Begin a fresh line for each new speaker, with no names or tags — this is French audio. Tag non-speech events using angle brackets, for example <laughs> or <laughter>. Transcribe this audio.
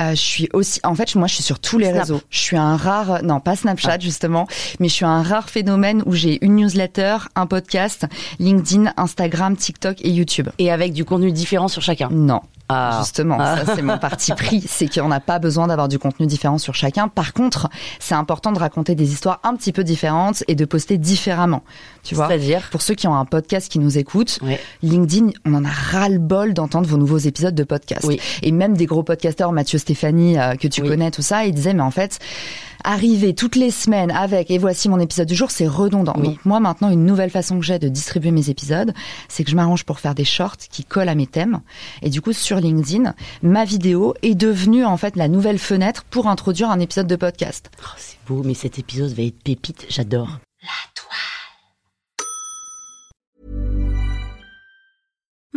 Euh, je suis aussi, en fait, moi, je suis sur tous les
Snap.
réseaux. Je suis un rare, non, pas Snapchat justement, mais je suis un rare phénomène où j'ai une newsletter, un podcast, LinkedIn, Instagram, TikTok et YouTube.
Et avec du contenu différent sur chacun.
Non.
Ah.
Justement,
Ah.
ça c'est mon parti pris, <laughs> c'est qu'on n'a pas besoin d'avoir du contenu différent sur chacun. Par contre, c'est important de raconter des histoires un petit peu différentes et de poster différemment. Tu vois
C'est-à-dire
Pour ceux qui ont un podcast qui nous écoutent,
Ouais.
LinkedIn, on en a ras-le-bol d'entendre vos nouveaux épisodes de podcast.
Oui.
Et même des gros podcasteurs, Mathieu Stéphanie, euh, que tu
Oui.
connais, tout ça, ils disaient, mais en fait, arriver toutes les semaines avec, et voici mon épisode du jour, c'est redondant.
Oui.
Donc moi, maintenant, une nouvelle façon que j'ai de distribuer mes épisodes, c'est que je m'arrange pour faire des shorts qui collent à mes thèmes. Et du coup, LinkedIn, ma vidéo est devenue, en fait, la nouvelle fenêtre pour introduire un épisode de podcast.
Oh, c'est beau, mais cet épisode va être pépite, j'adore.